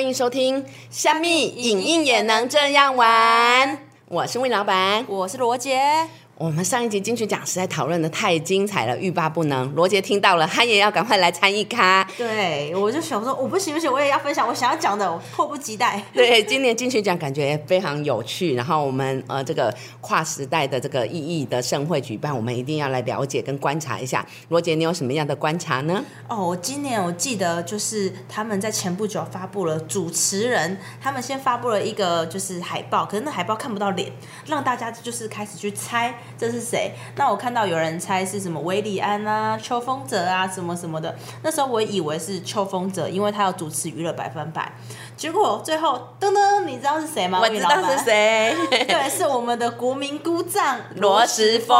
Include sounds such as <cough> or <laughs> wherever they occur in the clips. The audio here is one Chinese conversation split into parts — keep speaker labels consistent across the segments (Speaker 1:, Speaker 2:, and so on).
Speaker 1: 欢迎收听《虾米影印也能这样玩》，我是魏老板，
Speaker 2: 我是罗杰。
Speaker 1: 我们上一集金曲奖实在讨论的太精彩了，欲罢不能。罗杰听到了，他也要赶快来参与咖。
Speaker 2: 对，我就想说，我不行不行，我也要分享我想要讲的，我迫不及待。<laughs>
Speaker 1: 对，今年金曲奖感觉非常有趣，然后我们呃这个跨时代的这个意义的盛会举办，我们一定要来了解跟观察一下。罗杰，你有什么样的观察呢？
Speaker 2: 哦，我今年我记得就是他们在前不久发布了主持人，他们先发布了一个就是海报，可是那海报看不到脸，让大家就是开始去猜。这是谁？那我看到有人猜是什么维里安啊、秋风泽啊什么什么的。那时候我以为是秋风泽，因为他要主持娱乐百分百。结果最后噔噔，你知道是谁吗？
Speaker 1: 我知道是谁，<laughs>
Speaker 2: 对，是我们的国民姑丈
Speaker 1: 罗时峰。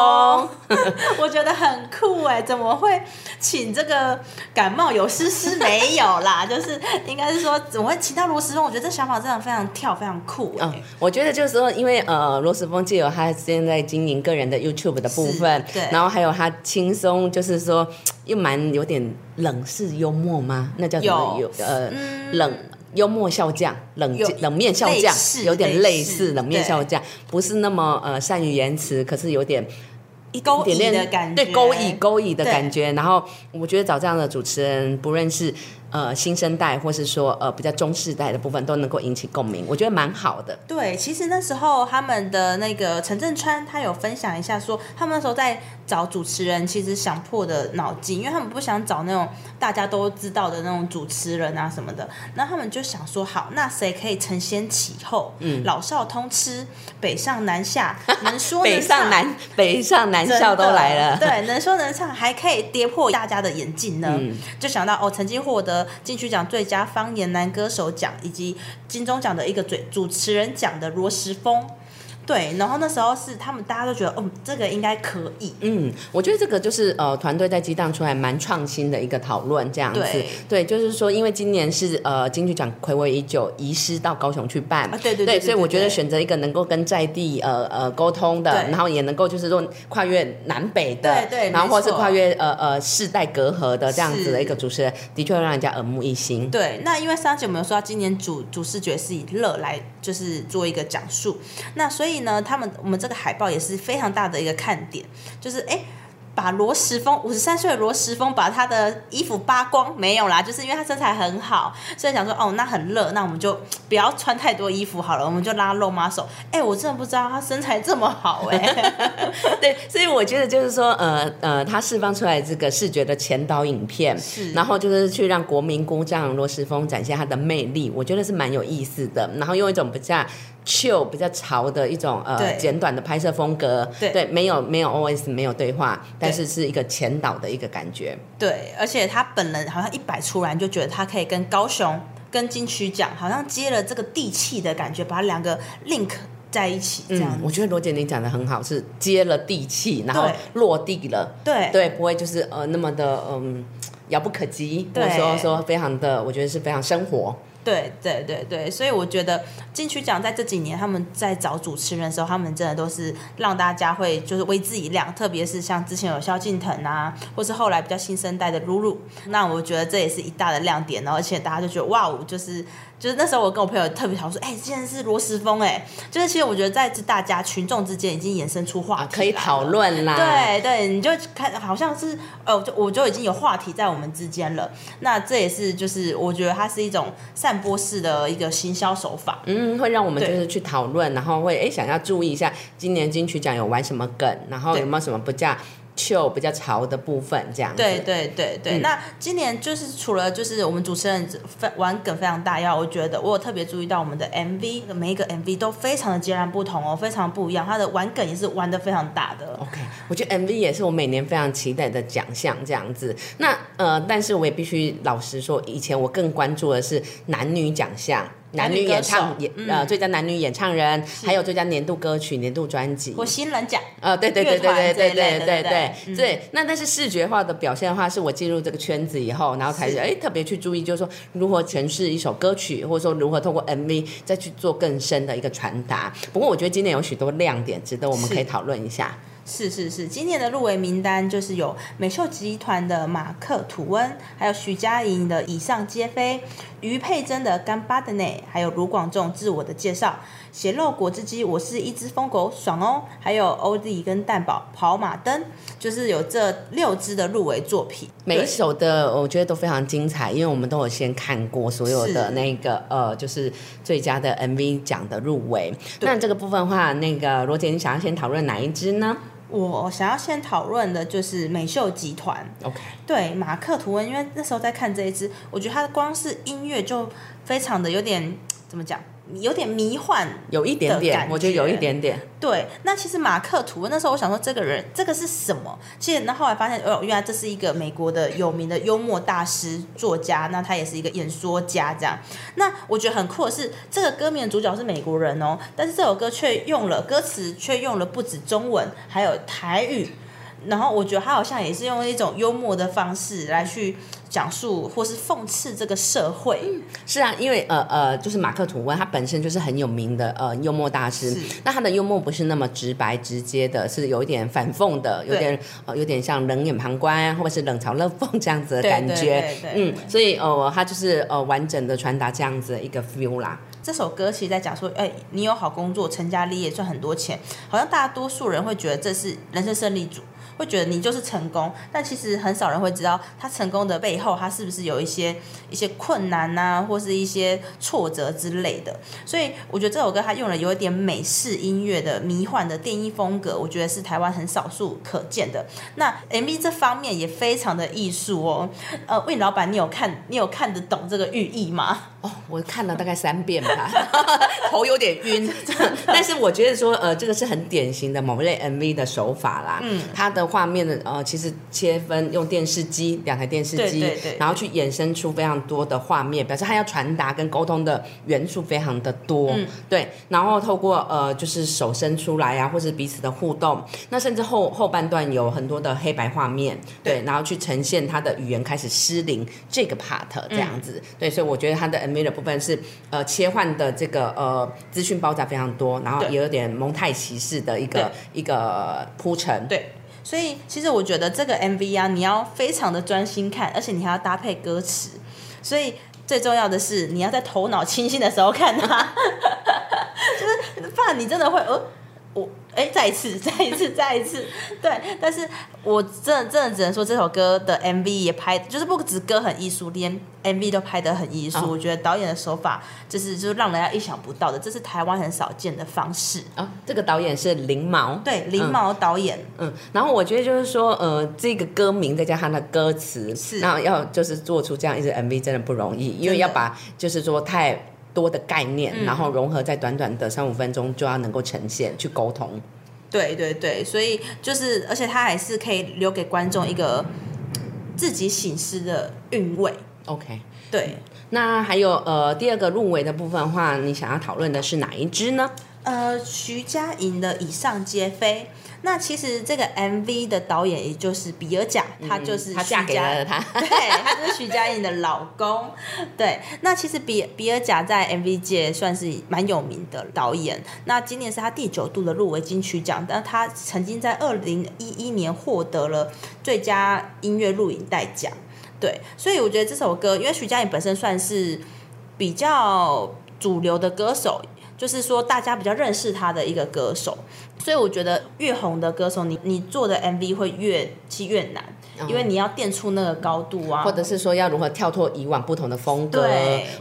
Speaker 1: <laughs>
Speaker 2: 我觉得很酷哎，怎么会请这个感冒有诗诗没有啦？<laughs> 就是应该是说怎么会请到罗时峰？我觉得这想法真的非常跳，非常酷。嗯，
Speaker 1: 我觉得就是说，因为呃，罗时峰借由他现在经营个人的 YouTube 的部分，
Speaker 2: 对，
Speaker 1: 然后还有他轻松，就是说又蛮有点冷式幽默吗？那叫什么？有呃冷。幽默笑匠，冷冷面笑匠，有点类似冷面笑匠，不是那么呃善于言辞，可是有点
Speaker 2: 一勾引的感
Speaker 1: 觉，对勾引勾引的感觉。然后我觉得找这样的主持人，不论是。呃，新生代或是说呃比较中世代的部分都能够引起共鸣，我觉得蛮好的。
Speaker 2: 对，其实那时候他们的那个陈振川他有分享一下，说他们那时候在找主持人，其实想破的脑筋，因为他们不想找那种大家都知道的那种主持人啊什么的，那他们就想说，好，那谁可以承先启后，嗯，老少通吃，北上南下，能说
Speaker 1: 北上南北上南校都来了，
Speaker 2: 对，能说能唱，还可以跌破大家的眼镜呢，就想到哦，曾经获得。金曲奖最佳方言男歌手奖，以及金钟奖的一个嘴主持人奖的罗时丰。对，然后那时候是他们大家都觉得，哦，这个应该可以。
Speaker 1: 嗯，我觉得这个就是呃，团队在激荡出来蛮创新的一个讨论，这样子。对，就是说，因为今年是呃金曲奖暌违已久，移师到高雄去办。
Speaker 2: 对对对。
Speaker 1: 所以我觉得选择一个能够跟在地呃呃沟通的，然后也能够就是说跨越南北的，
Speaker 2: 对对，
Speaker 1: 然后或是跨越呃呃世代隔阂的这样子的一个主持人，的确会让人家耳目一新。
Speaker 2: 对，那因为上集我们有说到，今年主主视觉是以乐来就是做一个讲述，那所以。呢，他们我们这个海报也是非常大的一个看点，就是哎。把罗时峰五十三岁的罗时峰把他的衣服扒光没有啦，就是因为他身材很好，所以想说哦，那很热，那我们就不要穿太多衣服好了，我们就拉露马手。哎，我真的不知道他身材这么好哎。<laughs>
Speaker 1: 对，所以我觉得就是说，呃呃，他释放出来这个视觉的前导影片，
Speaker 2: 是，
Speaker 1: 然后就是去让国民姑丈罗时峰展现他的魅力，我觉得是蛮有意思的。然后用一种比较 chill、比较潮的一种呃简短的拍摄风格，
Speaker 2: 对，
Speaker 1: 没有没有 OS，没有对话，但但是是一个前导的一个感觉，
Speaker 2: 对，而且他本人好像一摆出来，就觉得他可以跟高雄、跟金曲奖好像接了这个地气的感觉，把两个 link 在一起，这样。
Speaker 1: 我觉得罗姐你讲的很好，是接了地气，然后落地了，
Speaker 2: 对。
Speaker 1: 对，不会就是呃那么的嗯遥不可及，或者说说非常的，我觉得是非常生活。
Speaker 2: 对对对对，所以我觉得金曲奖在这几年他们在找主持人的时候，他们真的都是让大家会就是为之一亮，特别是像之前有萧敬腾啊，或是后来比较新生代的露露，那我觉得这也是一大的亮点，而且大家就觉得哇哦，就是。就是那时候，我跟我朋友特别讨论说，哎，现在是罗时峰，哎，就是其实我觉得在大家群众之间已经衍生出话题，
Speaker 1: 可以讨论啦。
Speaker 2: 对对，你就看好像是，呃，就我就已经有话题在我们之间了。那这也是就是我觉得它是一种散播式的一个行销手法，
Speaker 1: 嗯，会让我们就是去讨论，然后会哎想要注意一下今年金曲奖有玩什么梗，然后有没有什么不叫。秀比较潮的部分，这样
Speaker 2: 对对对对。那今年就是除了就是我们主持人玩梗非常大，要我觉得我有特别注意到我们的 MV，每一个 MV 都非常的截然不同哦，非常不一样。它的玩梗也是玩的非常大的。
Speaker 1: OK，我觉得 MV 也是我每年非常期待的奖项，这样子。那呃，但是我也必须老实说，以前我更关注的是男女奖项。男女演唱演呃最佳男女演唱人，还有最佳年度歌曲、年度专辑。
Speaker 2: 或新人奖。
Speaker 1: 呃对对对对对对对对对。对。那但是视觉化的表现的话，是我进入这个圈子以后，然后才哎特别去注意，就是说如何诠释一首歌曲，或者说如何透过 MV 再去做更深的一个传达。不过我觉得今年有许多亮点，值得我们可以讨论一下。
Speaker 2: 是是是，今年的入围名单就是有美秀集团的马克·吐温，还有徐佳莹的《以上皆非》，于佩珍的《干巴的内》，还有卢广仲自我的介绍。血肉果汁机，我是一只疯狗，爽哦！还有欧弟跟蛋宝跑马灯，就是有这六支的入围作品，
Speaker 1: 每一首的我觉得都非常精彩，因为我们都有先看过所有的那个呃，就是最佳的 MV 奖的入围。那这个部分的话，那个罗姐，你想要先讨论哪一支呢？
Speaker 2: 我想要先讨论的就是美秀集团。
Speaker 1: OK，
Speaker 2: 对马克图文，因为那时候在看这一支，我觉得他的光是音乐就非常的有点怎么讲？有点迷幻，
Speaker 1: 有一点点，我觉得有一点点。
Speaker 2: 对，那其实马克吐温那时候，我想说这个人这个是什么？其实那后来发现，哦，原来这是一个美国的有名的幽默大师作家，那他也是一个演说家这样。那我觉得很酷的是，这个歌名的主角是美国人哦，但是这首歌却用了歌词，却用了不止中文，还有台语。然后我觉得他好像也是用一种幽默的方式来去讲述或是讽刺这个社会。
Speaker 1: 是啊，因为呃呃，就是马克吐温他本身就是很有名的呃幽默大师。那他的幽默不是那么直白直接的，是有一点反讽的，有点呃有点像冷眼旁观或者是冷嘲热讽这样子的感觉。嗯，所以呃他就是呃完整的传达这样子的一个 feel 啦。
Speaker 2: 这首歌其实在讲说，哎，你有好工作，成家立业，赚很多钱，好像大多数人会觉得这是人生胜利组。会觉得你就是成功，但其实很少人会知道他成功的背后，他是不是有一些一些困难呐，或是一些挫折之类的。所以我觉得这首歌他用了有一点美式音乐的迷幻的电音风格，我觉得是台湾很少数可见的。那 MV 这方面也非常的艺术哦。呃，魏老板，你有看你有看得懂这个寓意吗？
Speaker 1: 哦，我看了大概三遍吧，<laughs> 头有点晕。<laughs> 但是我觉得说，呃，这个是很典型的某类 MV 的手法啦。嗯，它的画面的呃，其实切分用电视机两台电视机，然后去衍生出非常多的画面，表示他要传达跟沟通的元素非常的多。嗯，对。然后透过呃，就是手伸出来啊，或是彼此的互动，那甚至后后半段有很多的黑白画面，对，然后去呈现他的语言开始失灵这个 part 这样子。对，所以我觉得他的 MV 的部分是呃切换的这个呃资讯爆炸非常多，然后也有点蒙太奇式的一个一个铺陈。
Speaker 2: 对。所以，其实我觉得这个 MV 啊，你要非常的专心看，而且你还要搭配歌词。所以最重要的是，你要在头脑清醒的时候看它，<laughs> 就是怕你真的会哦。我哎，再一次，<laughs> 再一次，再一次，对，但是我真的真的只能说这首歌的 MV 也拍，就是不止歌很艺术，连 MV 都拍得很艺术。我觉得导演的手法就是就是让人家意想不到的，这是台湾很少见的方式
Speaker 1: 啊。这个导演是林毛，
Speaker 2: 对，林毛导演。
Speaker 1: 嗯，然后我觉得就是说，呃，这个歌名再加上的歌词，是，然后要就是做出这样一支 MV 真的不容易，因为要把就是说太。多的概念，然后融合在短短的三五分钟就要能够呈现去沟通。
Speaker 2: 对对对，所以就是，而且它还是可以留给观众一个自己醒思的韵味。
Speaker 1: OK，
Speaker 2: 对。
Speaker 1: 那还有呃，第二个入围的部分的话，你想要讨论的是哪一支呢？
Speaker 2: 呃，徐佳莹的《以上皆非》。那其实这个 MV 的导演也就是比尔贾，他就是
Speaker 1: 他嫁给了他，<laughs>
Speaker 2: 对，他就是徐佳莹的老公。对，那其实比比尔贾在 MV 界算是蛮有名的导演。那今年是他第九度的入围金曲奖，但他曾经在二零一一年获得了最佳音乐录影带奖。对，所以我觉得这首歌，因为徐佳莹本身算是比较主流的歌手。就是说，大家比较认识他的一个歌手，所以我觉得越红的歌手，你你做的 MV 会越其越难。因为你要垫出那个高度啊，
Speaker 1: 或者是说要如何跳脱以往不同的风格，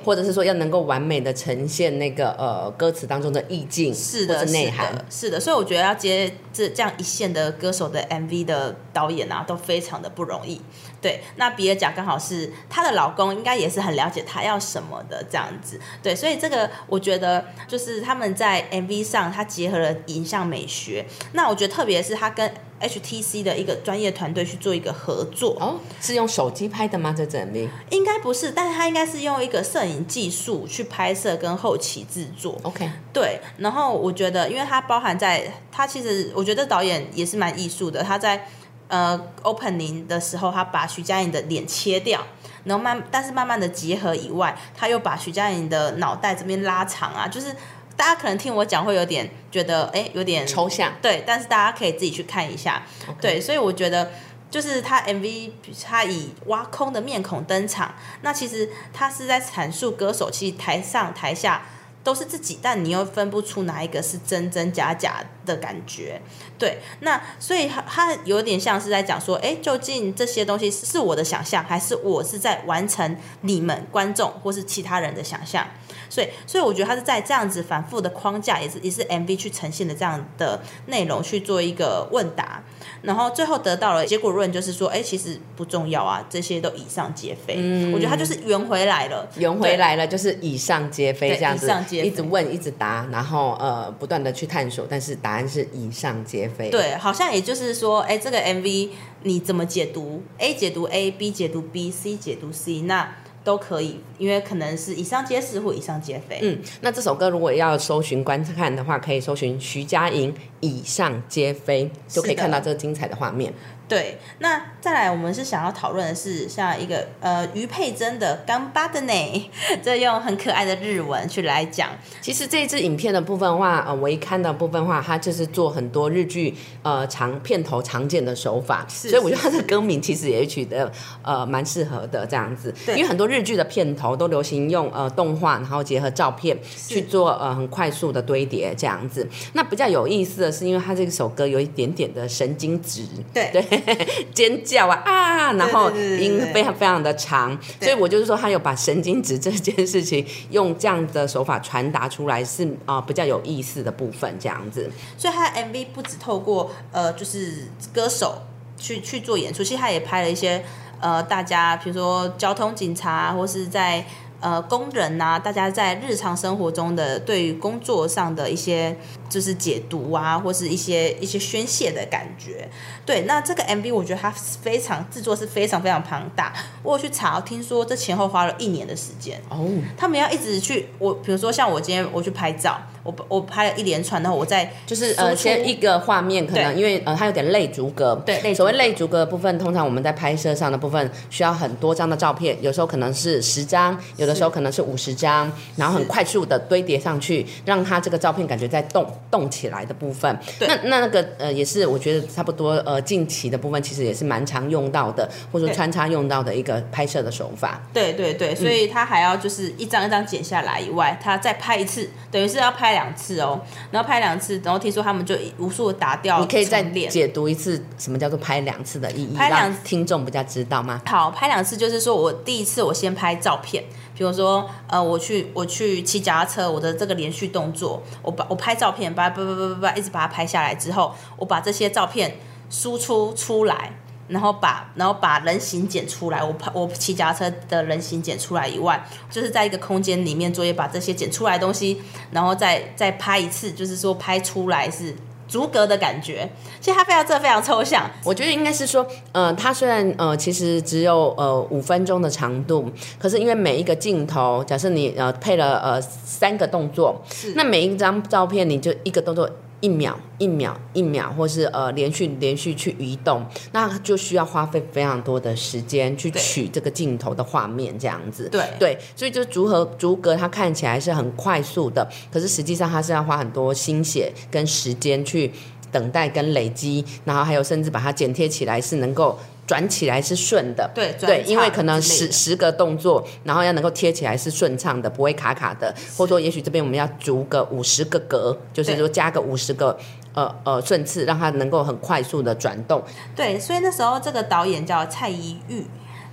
Speaker 1: 或者是说要能够完美的呈现那个呃歌词当中的意境，
Speaker 2: 是的，
Speaker 1: 内涵，
Speaker 2: 是的。所以我觉得要接这这样一线的歌手的 MV 的导演啊，都非常的不容易。对，那比尔贾刚好是她的老公，应该也是很了解她要什么的这样子。对，所以这个我觉得就是他们在 MV 上，他结合了影像美学。那我觉得特别是他跟 HTC 的一个专业团队去做一个合作
Speaker 1: 哦，是用手机拍的吗？这整名
Speaker 2: 应该不是，但是他应该是用一个摄影技术去拍摄跟后期制作。
Speaker 1: OK，
Speaker 2: 对。然后我觉得，因为它包含在，它其实我觉得导演也是蛮艺术的。他在呃 opening 的时候，他把徐佳莹的脸切掉，然后慢，但是慢慢的结合以外，他又把徐佳莹的脑袋这边拉长啊，就是。大家可能听我讲会有点觉得哎有点
Speaker 1: 抽象，
Speaker 2: 对，但是大家可以自己去看一下，对，所以我觉得就是他 MV 他以挖空的面孔登场，那其实他是在阐述歌手其实台上台下。都是自己，但你又分不出哪一个是真真假假的感觉，对，那所以他他有点像是在讲说，哎，究竟这些东西是我的想象，还是我是在完成你们观众或是其他人的想象？所以，所以我觉得他是在这样子反复的框架，也是也是 MV 去呈现的这样的内容去做一个问答，然后最后得到了结果论，就是说，哎，其实不重要啊，这些都以上皆非。嗯，我觉得他就是圆回来了，
Speaker 1: 圆回来了，就是以上皆非这样子，
Speaker 2: 以上皆
Speaker 1: 一直问，一直答，然后呃，不断的去探索，但是答案是以上皆非。
Speaker 2: 对，好像也就是说，哎，这个 MV 你怎么解读？A 解读 A，B 解读 B，C 解读 C，那。都可以，因为可能是以上皆是或以上皆非。
Speaker 1: 嗯，那这首歌如果要搜寻观看的话，可以搜寻徐佳莹《以上皆非》，就可以看到这个精彩的画面。
Speaker 2: 对，那再来，我们是想要讨论的是像一个呃于佩珍的《干巴的呢》，<laughs> 这用很可爱的日文去来讲。
Speaker 1: 其实这一支影片的部分话，呃，我一看到部分话，它就是做很多日剧呃长片头常见的手法，所以我觉得它的歌名其实也取得呃蛮适合的这样子。因为很多日剧的片头都流行用呃动画，然后结合照片去做呃很快速的堆叠这样子。那比较有意思的是，因为他这首歌有一点点的神经质，
Speaker 2: 对
Speaker 1: 对。<laughs> 尖叫啊啊！然后音非常非常的长，所以我就是说，他有把神经质这件事情用这样的手法传达出来，是啊比较有意思的部分，这样子。
Speaker 2: 所以他的 MV 不止透过呃，就是歌手去去做演出，其实他也拍了一些呃，大家比如说交通警察或是在。呃，工人呐，大家在日常生活中的对于工作上的一些就是解读啊，或是一些一些宣泄的感觉。对，那这个 MV 我觉得它非常制作是非常非常庞大。我有去查，听说这前后花了一年的时间。哦，他们要一直去我，比如说像我今天我去拍照。我我拍了一连串，然后我再
Speaker 1: 就是呃，先一个画面，可能因为呃，它有点类逐格。
Speaker 2: 对，
Speaker 1: 所谓类逐格的部分，通常我们在拍摄上的部分需要很多张的照片，有时候可能是十张，有的时候可能是五十张，然后很快速的堆叠上去，让它这个照片感觉在动动起来的部分。那那那个呃，也是我觉得差不多呃，近期的部分其实也是蛮常用到的，或者说穿插用到的一个拍摄的手法。
Speaker 2: 对对对，所以他还要就是一张一张剪下来以外，他再拍一次，等于是要拍。两次哦，然后拍两次，然后听说他们就无数的打掉。
Speaker 1: 你可以再解读一次什么叫做拍两次的意义，拍两听众比较知道吗？
Speaker 2: 好，拍两次就是说我第一次我先拍照片，比如说呃我去我去骑脚踏车，我的这个连续动作，我把我拍照片，把叭叭叭叭叭一直把它拍下来之后，我把这些照片输出出来。然后把然后把人形剪出来，我拍我骑脚踏车的人形剪出来以外，就是在一个空间里面作业，把这些剪出来的东西，然后再再拍一次，就是说拍出来是逐格的感觉。其实它非常这非常抽象。
Speaker 1: 我觉得应该是说，呃，它虽然呃其实只有呃五分钟的长度，可是因为每一个镜头，假设你呃配了呃三个动作，那每一张照片你就一个动作。一秒一秒一秒，或是呃连续连续去移动，那就需要花费非常多的时间去取这个镜头的画面，这样子。
Speaker 2: 对
Speaker 1: 对，所以就逐和逐格，它看起来是很快速的，可是实际上它是要花很多心血跟时间去等待跟累积，然后还有甚至把它剪贴起来是能够。转起来是顺的，
Speaker 2: 对
Speaker 1: 对，因为可能十十个动作，然后要能够贴起来是顺畅的，不会卡卡的，或者说也许这边我们要逐个五十个格，就是说加个五十个呃呃顺次，让它能够很快速的转动。
Speaker 2: 对，所以那时候这个导演叫蔡依玉，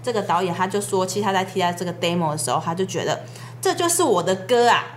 Speaker 2: 这个导演他就说，其实他在替他这个 demo 的时候，他就觉得这就是我的歌啊。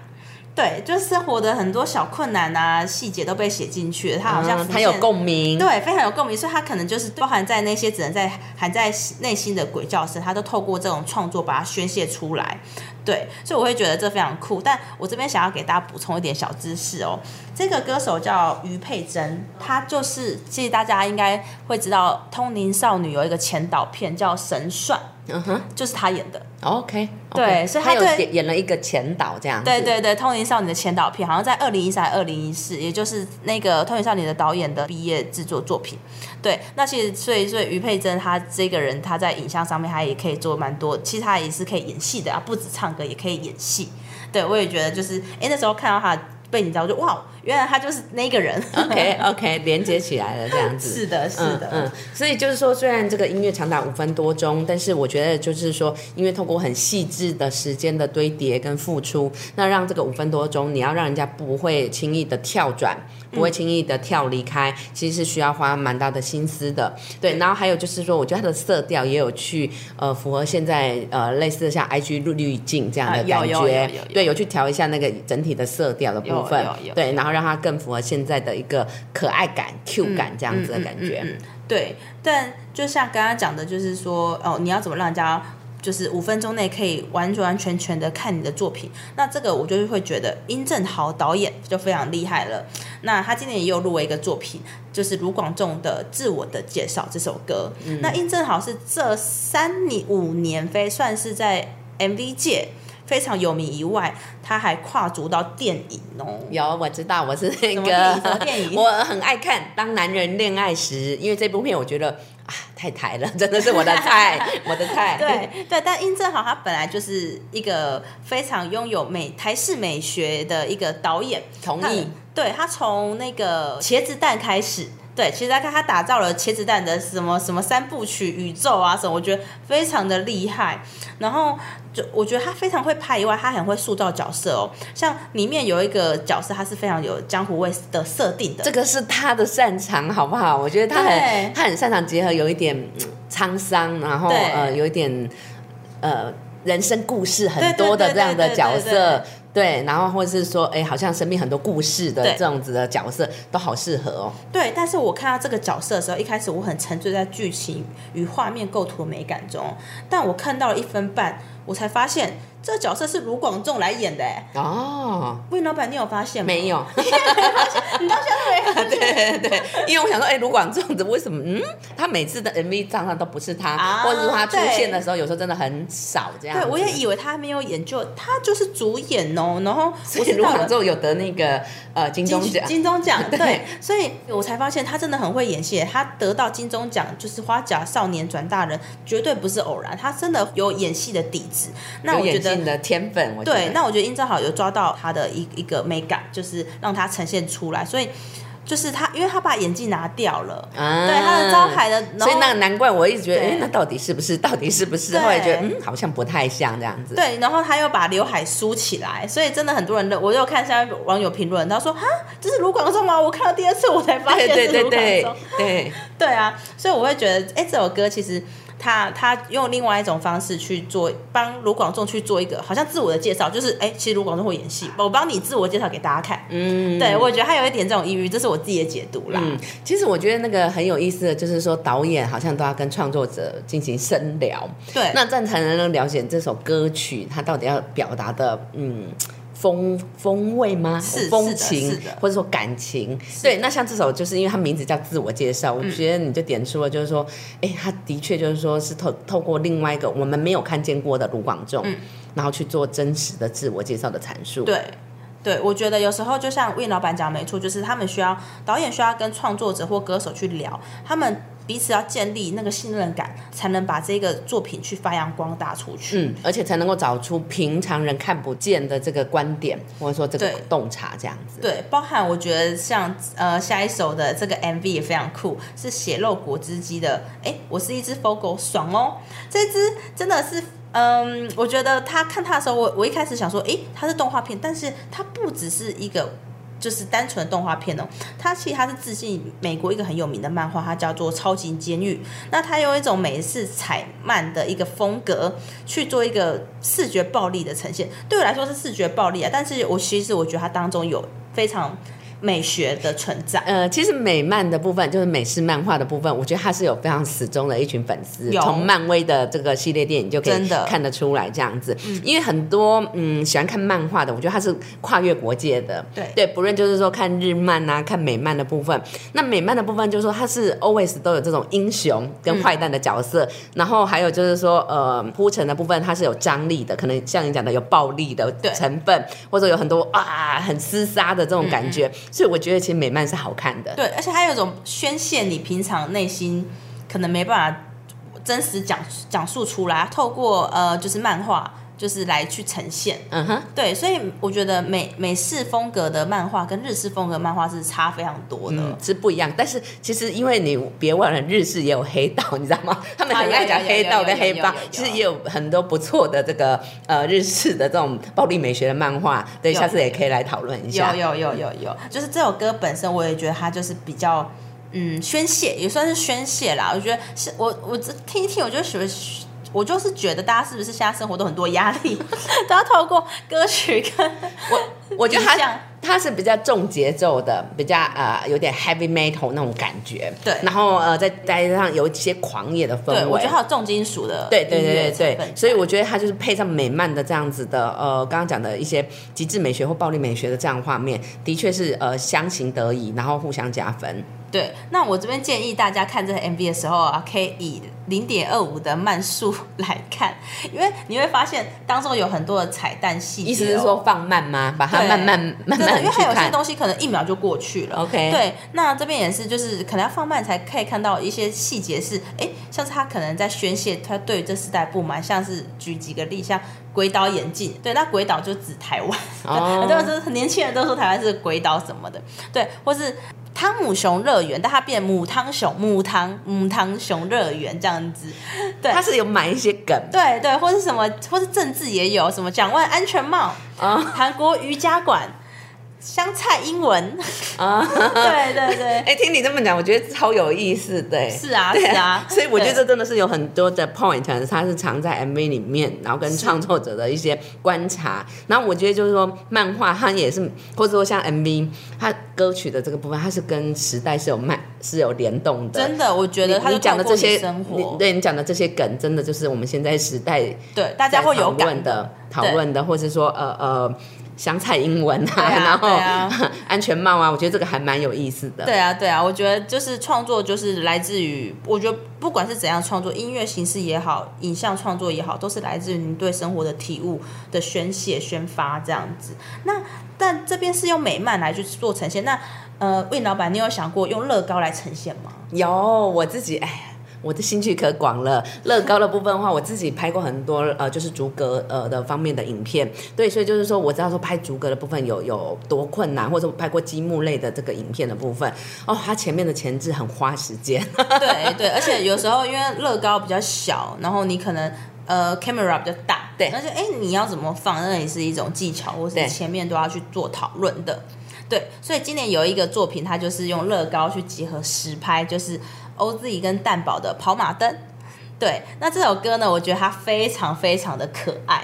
Speaker 2: 对，就是生活的很多小困难啊，细节都被写进去了。他好像
Speaker 1: 很有共鸣，
Speaker 2: 对，非常有共鸣。所以他可能就是包含在那些只能在含在内心的鬼叫声，他都透过这种创作把它宣泄出来。对，所以我会觉得这非常酷。但我这边想要给大家补充一点小知识哦。这个歌手叫于佩珍，她就是其实大家应该会知道，《通灵少女》有一个前导片叫《神算》。嗯哼，就是他演的。
Speaker 1: OK，
Speaker 2: 对，所以他
Speaker 1: 有演演了一个前导这样。
Speaker 2: 对对对，《通灵少女》的前导片，好像在二零一三、二零一四，也就是那个《通灵少女》的导演的毕业制作作品。对，那其实所以所以于佩珍她这个人，她在影像上面，她也可以做蛮多，其实她也是可以演戏的啊，不止唱歌，也可以演戏。对，我也觉得就是，哎，那时候看到她背景照，我就哇，原来他就是那个人。
Speaker 1: OK OK，连接起来了，这样子。<laughs>
Speaker 2: 是的，是的，嗯。
Speaker 1: 所以就是说，虽然这个音乐长达五分多钟，但是我觉得就是说，因为透过很细致的时间的堆叠跟付出，那让这个五分多钟，你要让人家不会轻易的跳转。不会轻易的跳离开，其实是需要花蛮大的心思的。对，然后还有就是说，我觉得它的色调也有去呃符合现在呃类似像 IG 滤镜这样的感觉，对，有去调一下那个整体的色调的部分，对，然后让它更符合现在的一个可爱感、Q 感这样子的感觉。
Speaker 2: 对，但就像刚刚讲的，就是说哦，你要怎么让人家。就是五分钟内可以完完全全的看你的作品，那这个我就是会觉得殷正豪导演就非常厉害了。那他今年也有入围一个作品，就是卢广仲的《自我的介绍》这首歌。那殷正豪是这三年五年非算是在 MV 界非常有名以外，他还跨足到电影哦。
Speaker 1: 有我知道，我是那个
Speaker 2: 电影，
Speaker 1: 我很爱看《当男人恋爱时》，因为这部片我觉得啊。太台了，真的是我的菜，<laughs> 我的菜。
Speaker 2: 对对，但殷正豪他本来就是一个非常拥有美台式美学的一个导演，
Speaker 1: 同意。
Speaker 2: 对他从那个茄子蛋开始。对，其实他看他打造了茄子蛋的什么什么三部曲宇宙啊什么，我觉得非常的厉害。然后就我觉得他非常会拍以外，他很会塑造角色哦。像里面有一个角色，他是非常有江湖味的设定的，
Speaker 1: 这个是他的擅长，好不好？我觉得他很他很擅长结合有一点沧桑，然后呃有一点呃人生故事很多的这样的角色。对，然后或者是说，哎，好像身边很多故事的这样子的角色都好适合哦。
Speaker 2: 对，但是我看到这个角色的时候，一开始我很沉醉在剧情与画面构图的美感中，但我看到了一分半，我才发现。这角色是卢广仲来演的哎哦，魏老板，你有发现吗？
Speaker 1: 没有，<laughs>
Speaker 2: 你到现在没发现？
Speaker 1: 对对对，因为我想说，哎，卢广仲怎么为什么？嗯，他每次的 MV 账上都不是他，或者是他出现的时候，有时候真的很少这样。
Speaker 2: 对，我也以为他没有演，就他就是主演哦。然后
Speaker 1: 所以卢广仲有得那个呃金钟奖，
Speaker 2: 金钟奖 <laughs> 对，所以我才发现他真的很会演戏。他得到金钟奖就是花甲少年转大人，绝对不是偶然，他真的有演戏的底子。那我觉得。
Speaker 1: 的天分，
Speaker 2: 对，那我觉得殷正好有抓到他的一一个美感，就是让他呈现出来，所以就是他，因为他把眼镜拿掉了，对他的招牌的，
Speaker 1: 所以那难怪我一直觉得，哎，那到底是不是？到底是不是？后来觉得，嗯，好像不太像这样子。
Speaker 2: 对，然后他又把刘海梳起来，所以真的很多人，我又看现在网友评论，他说，哈，这是卢广仲吗？我看到第二次我才发现是卢广仲，
Speaker 1: 对 <laughs>
Speaker 2: 对啊，所以我会觉得，哎，这首歌其实。他他用另外一种方式去做，帮卢广仲去做一个好像自我的介绍，就是哎，其实卢广仲会演戏，我帮你自我介绍给大家看。嗯，对我觉得他有一点这种抑郁，这是我自己的解读啦。嗯，
Speaker 1: 其实我觉得那个很有意思的，就是说导演好像都要跟创作者进行深聊，
Speaker 2: 对，
Speaker 1: 那这样才能了解这首歌曲它到底要表达的，嗯。风风味吗？是风情，或者说感情。对，那像这首，就是因为它名字叫自我介绍，我觉得你就点出了，就是说，哎，他的确就是说是透透过另外一个我们没有看见过的卢广仲，然后去做真实的自我介绍的阐述。
Speaker 2: 对，对，我觉得有时候就像魏老板讲没错，就是他们需要导演需要跟创作者或歌手去聊，他们。彼此要建立那个信任感，才能把这个作品去发扬光大出去。
Speaker 1: 嗯，而且才能够找出平常人看不见的这个观点，或者说这个洞察这样子。
Speaker 2: 对，包含我觉得像呃下一首的这个 MV 也非常酷，是血肉果汁机的。哎，我是一只疯狗，爽哦！这只真的是，嗯，我觉得他看他的时候，我我一开始想说，哎，它是动画片，但是它不只是一个。就是单纯的动画片哦，它其实它是致敬美国一个很有名的漫画，它叫做《超级监狱》。那它用一种美式彩漫的一个风格去做一个视觉暴力的呈现，对我来说是视觉暴力啊。但是我其实我觉得它当中有非常。美学的存在，
Speaker 1: 呃，其实美漫的部分就是美式漫画的部分，我觉得它是有非常死忠的一群粉丝，从漫威的这个系列电影就可以看得出来这样子。因为很多嗯喜欢看漫画的，我觉得它是跨越国界的，
Speaker 2: 对。
Speaker 1: 对，不论就是说看日漫啊，看美漫的部分，那美漫的部分就是说它是 always 都有这种英雄跟坏蛋的角色，然后还有就是说呃铺陈的部分它是有张力的，可能像你讲的有暴力的成分，或者有很多啊很厮杀的这种感觉。所以我觉得其实美漫是好看的，
Speaker 2: 对，而且它有一种宣泄你平常内心可能没办法真实讲讲述出来，透过呃就是漫画就是来去呈现。
Speaker 1: 嗯哼，
Speaker 2: 对，所以我觉得美美式风格的漫画跟日式风格漫画是差非常多的，
Speaker 1: 嗯，是不一样。但是其实因为你别忘了，日式也有黑道，你知道吗？他们很爱讲黑道跟黑帮，其实也有很多不错的这个呃日式的这种暴力美学的漫画。对，下次也可以来讨论一下。
Speaker 2: 有有有有有，就是这首歌本身，我也觉得它就是比较嗯宣泄，也算是宣泄啦。我觉得是我我这听一听，我就觉得。我就是觉得大家是不是现在生活都很多压力，<laughs> 都要透过歌曲跟
Speaker 1: 我，我觉得他他是比较重节奏的，比较呃有点 heavy metal 那种感觉，
Speaker 2: 对，
Speaker 1: 然后呃再加上有一些狂野的氛围，
Speaker 2: 我觉得还有重金属的，
Speaker 1: 对对对对对，所以我觉得它就是配上美漫的这样子的呃刚刚讲的一些极致美学或暴力美学的这样画面，的确是呃相形得宜，然后互相加分。
Speaker 2: 对，那我这边建议大家看这个 MV 的时候啊，可以以零点二五的慢速来看，因为你会发现当中有很多的彩蛋细节。
Speaker 1: 意思是说放慢吗？把它慢慢慢慢
Speaker 2: 因为还有些东西可能一秒就过去了。
Speaker 1: OK。
Speaker 2: 对，那这边也是，就是可能要放慢才可以看到一些细节，是哎，像是他可能在宣泄他对这时代不满，像是举几个例，像鬼岛眼镜，对，那鬼岛就指台湾，很多人年轻人都说台湾是鬼岛什么的，对，或是。汤姆熊乐园，但它变母汤熊母汤母汤熊乐园这样子，对，
Speaker 1: 它是有买一些梗，
Speaker 2: 对对，或是什么，或是政治也有什么蒋万安全帽啊，韩国瑜伽馆。香菜英文 <laughs> 啊，对对对，
Speaker 1: 哎，听你这么讲，我觉得超有意思的。
Speaker 2: 是啊，是啊，<laughs>
Speaker 1: 所以我觉得这真的是有很多的 point，它是藏在 MV 里面，然后跟创作者的一些观察。然后我觉得就是说，漫画它也是，或者说像 MV，它歌曲的这个部分，它是跟时代是有漫是有联动的。
Speaker 2: 真的，我觉得
Speaker 1: 你讲的这些
Speaker 2: 生活，
Speaker 1: 对你讲的这些梗，真的就是我们现在时代
Speaker 2: 对大家会有
Speaker 1: 感的讨论的，或者说呃呃。香菜英文啊，<laughs> 然后 <laughs> 安全帽啊，我觉得这个还蛮有意思的。
Speaker 2: 对啊，对啊，我觉得就是创作，就是来自于，我觉得不管是怎样创作，音乐形式也好，影像创作也好，都是来自于你对生活的体悟的宣泄、宣发这样子。那但这边是用美漫来去做呈现。那呃，魏老板，你有想过用乐高来呈现吗？
Speaker 1: 有，我自己哎。我的兴趣可广了，乐高的部分的话，我自己拍过很多呃，就是逐格呃的方面的影片，对，所以就是说我知道说拍逐格的部分有有多困难，或者拍过积木类的这个影片的部分，哦，它前面的前置很花时间，
Speaker 2: 对对，而且有时候因为乐高比较小，然后你可能呃 camera 比较大，
Speaker 1: 对，
Speaker 2: 而且哎你要怎么放，那也是一种技巧，或是前面都要去做讨论的，对，所以今年有一个作品，它就是用乐高去结合实拍，就是。欧子怡跟蛋宝的跑马灯，对，那这首歌呢，我觉得它非常非常的可爱。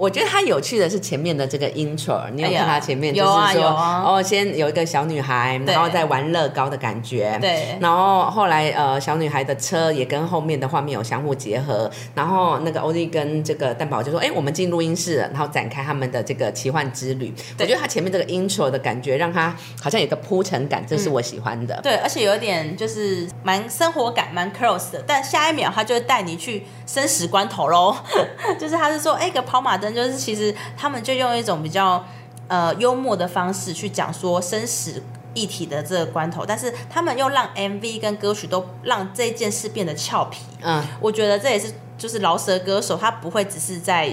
Speaker 1: 我觉得它有趣的是前面的这个 intro，你有看它前面就是说，
Speaker 2: 哦，
Speaker 1: 先有一个小女孩，然后在玩乐高的感觉，
Speaker 2: 对，
Speaker 1: 然后后来呃小女孩的车也跟后面的画面有相互结合，然后那个欧弟跟这个蛋宝就说，哎，我们进录音室，然后展开他们的这个奇幻之旅。我觉得它前面这个 intro 的感觉，让它好像有个铺陈感，这是我喜欢的。
Speaker 2: 对，而且有点就是蛮生活感，蛮 close 的，但下一秒他就会带你去生死关头喽，<laughs> 就是他是说，哎，个跑马灯。就是其实他们就用一种比较呃幽默的方式去讲说生死一体的这个关头，但是他们又让 MV 跟歌曲都让这件事变得俏皮。嗯，我觉得这也是就是饶舌歌手他不会只是在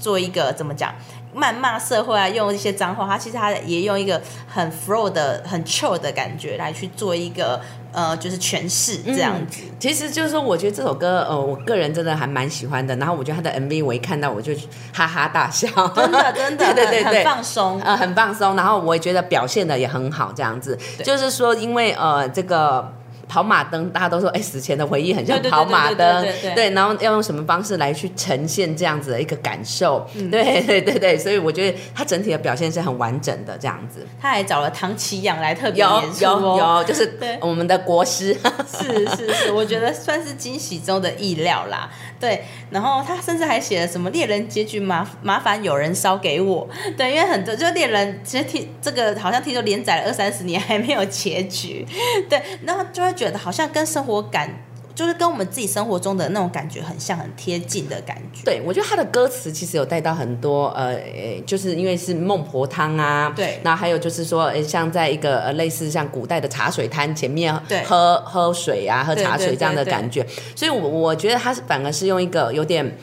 Speaker 2: 做一个怎么讲。谩骂社会啊，用一些脏话，他其实他也用一个很 flow 的、很 chill 的感觉来去做一个呃，就是诠释这样子。
Speaker 1: 其实就是说，我觉得这首歌呃，我个人真的还蛮喜欢的。然后我觉得他的 MV 我一看到我就哈哈大笑，
Speaker 2: 真的真的，<laughs>
Speaker 1: 对对对，
Speaker 2: 很放松，
Speaker 1: 呃，很放松。然后我也觉得表现的也很好，这样子。就是说，因为呃，这个。跑马灯，大家都说，哎，死前的回忆很像跑马灯，对，然后要用什么方式来去呈现这样子的一个感受？对对对对，所以我觉得他整体的表现是很完整的这样子。
Speaker 2: 他还找了唐奇阳来特别
Speaker 1: 有有有，就是我们的国师，
Speaker 2: 是是是，我觉得算是惊喜中的意料啦。对，然后他甚至还写了什么猎人结局麻麻烦有人烧给我。对，因为很多就猎人其实听这个好像听说连载了二三十年还没有结局，<laughs> 对，然后就会觉得好像跟生活感就是跟我们自己生活中的那种感觉很像，很贴近的感觉。
Speaker 1: 对，我觉得他的歌词其实有带到很多呃，就是因为是孟婆汤啊，
Speaker 2: 对，
Speaker 1: 那还有就是说，像在一个呃类似像古代的茶水摊前面喝喝水啊，喝茶水这样的感觉，所以我我觉得他是反而是用一个有点。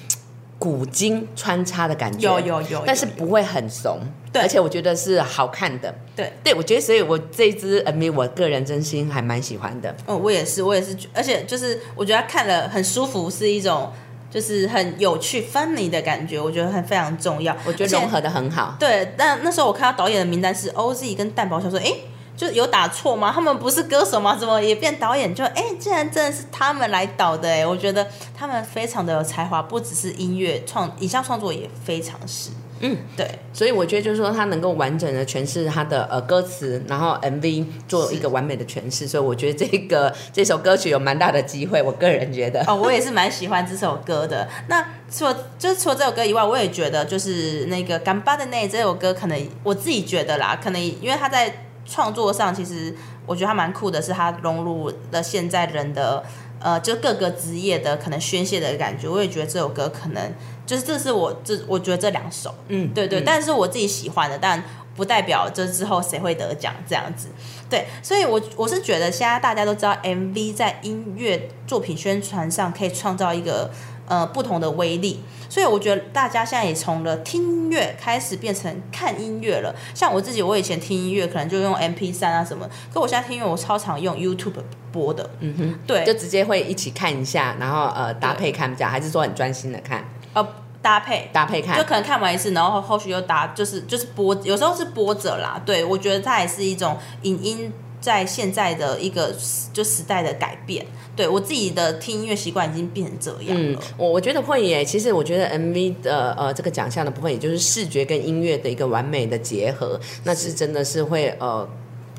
Speaker 1: 古今穿插的感觉，
Speaker 2: 有有有，
Speaker 1: 但是不会很怂，对，而且我觉得是好看的，
Speaker 2: 对，
Speaker 1: 对我觉得，所以我这支 MV 我个人真心还蛮喜欢的，
Speaker 2: 哦，我也是，我也是，而且就是我觉得看了很舒服，是一种就是很有趣、funny 的感觉，我觉得很非常重要，
Speaker 1: 我觉得融合的很好，
Speaker 2: 对，但那时候我看到导演的名单是 OZ 跟蛋宝想说，哎。就有打错吗？他们不是歌手吗？怎么也变导演？就哎，竟然真的是他们来导的哎！我觉得他们非常的有才华，不只是音乐创，影像创作也非常是。嗯，对。
Speaker 1: 所以我觉得就是说，他能够完整的诠释他的呃歌词，然后 MV 做一个完美的诠释。所以我觉得这个 <laughs> 这首歌曲有蛮大的机会。我个人觉得
Speaker 2: 哦，我也是蛮喜欢这首歌的。那除了就是除了这首歌以外，我也觉得就是那个《干巴的那》这首歌，可能我自己觉得啦，可能因为他在。创作上，其实我觉得他蛮酷的，是他融入了现在人的呃，就各个职业的可能宣泄的感觉。我也觉得这首歌可能就是这是我这我觉得这两首，嗯，对对，但是我自己喜欢的，但不代表这之后谁会得奖这样子。对，所以我我是觉得现在大家都知道，MV 在音乐作品宣传上可以创造一个呃不同的威力。所以我觉得大家现在也从了听音乐开始变成看音乐了。像我自己，我以前听音乐可能就用 M P 三啊什么，可我现在听音乐我超常用 YouTube 播的。嗯哼，对，
Speaker 1: 就直接会一起看一下，然后呃搭配看，这样还是说很专心的看？
Speaker 2: 呃，搭配
Speaker 1: 搭配看，
Speaker 2: 就可能看完一次，然后后续又搭，就是就是播，有时候是播着啦。对，我觉得它也是一种影音。在现在的一个就时代的改变，对我自己的听音乐习惯已经变成这样了。
Speaker 1: 我我觉得会耶。其实我觉得 MV 的呃这个奖项的部分，也就是视觉跟音乐的一个完美的结合，那是真的是会呃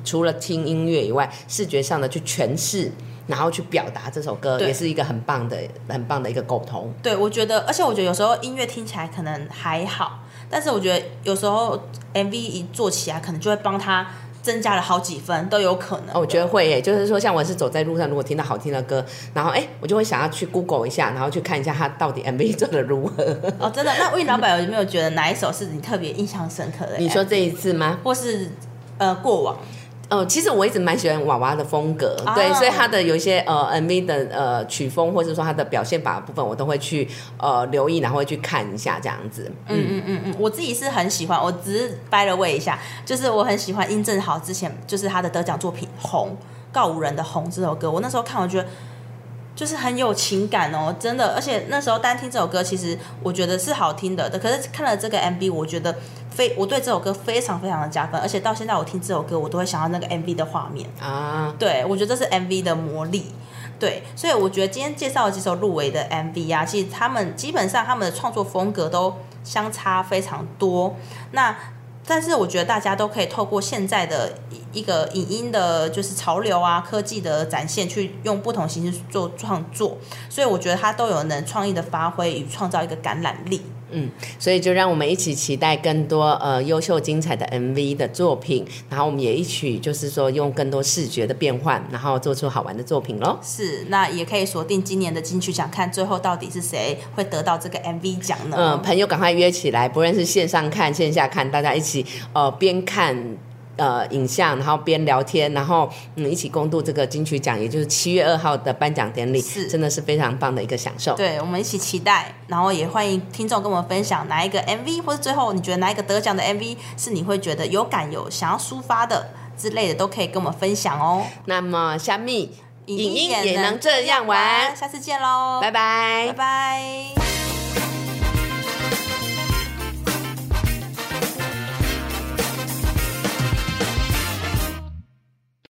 Speaker 1: 除了听音乐以外，视觉上的去诠释，然后去表达这首歌，也是一个很棒的很棒的一个沟通。
Speaker 2: 对，我觉得，而且我觉得有时候音乐听起来可能还好，但是我觉得有时候 MV 一做起来，可能就会帮他。增加了好几分都有可能，
Speaker 1: 我觉得会耶。就是说，像我是走在路上，如果听到好听的歌，然后哎，我就会想要去 Google 一下，然后去看一下他到底 MV <laughs> 做的如何。
Speaker 2: 哦，真的？那魏老板有没有觉得哪一首是你特别印象深刻的？
Speaker 1: 你说这一次吗？
Speaker 2: 或是呃过往？
Speaker 1: 哦，其实我一直蛮喜欢娃娃的风格，对，所以他的有一些呃 MV 的呃曲风，或者说他的表现法部分，我都会去呃留意，然后会去看一下这样子。
Speaker 2: 嗯嗯嗯嗯，我自己是很喜欢，我只是掰了位一下，就是我很喜欢殷正豪之前就是他的得奖作品《红告五人》的《红》这首歌，我那时候看，我觉得。就是很有情感哦，真的，而且那时候单听这首歌，其实我觉得是好听的。可是看了这个 MV，我觉得非我对这首歌非常非常的加分，而且到现在我听这首歌，我都会想到那个 MV 的画面啊。对，我觉得这是 MV 的魔力。对，所以我觉得今天介绍的几首入围的 MV 啊，其实他们基本上他们的创作风格都相差非常多。那但是我觉得大家都可以透过现在的一个影音的，就是潮流啊、科技的展现，去用不同形式做创作，所以我觉得它都有能创意的发挥与创造一个感染力。
Speaker 1: 嗯，所以就让我们一起期待更多呃优秀精彩的 MV 的作品，然后我们也一起就是说用更多视觉的变换，然后做出好玩的作品喽。
Speaker 2: 是，那也可以锁定今年的金曲奖，看最后到底是谁会得到这个 MV 奖呢？
Speaker 1: 嗯，朋友赶快约起来，不论是线上看、线下看，大家一起呃边看。呃，影像，然后边聊天，然后嗯，一起共度这个金曲奖，也就是七月二号的颁奖典礼，
Speaker 2: 是
Speaker 1: 真的是非常棒的一个享受。
Speaker 2: 对，我们一起期待，然后也欢迎听众跟我们分享哪一个 MV，或者最后你觉得哪一个得奖的 MV 是你会觉得有感有想要抒发的之类的，都可以跟我们分享哦。
Speaker 1: 那么，虾米影音也能这样玩，
Speaker 2: 下次见喽，
Speaker 1: 拜拜，
Speaker 2: 拜拜。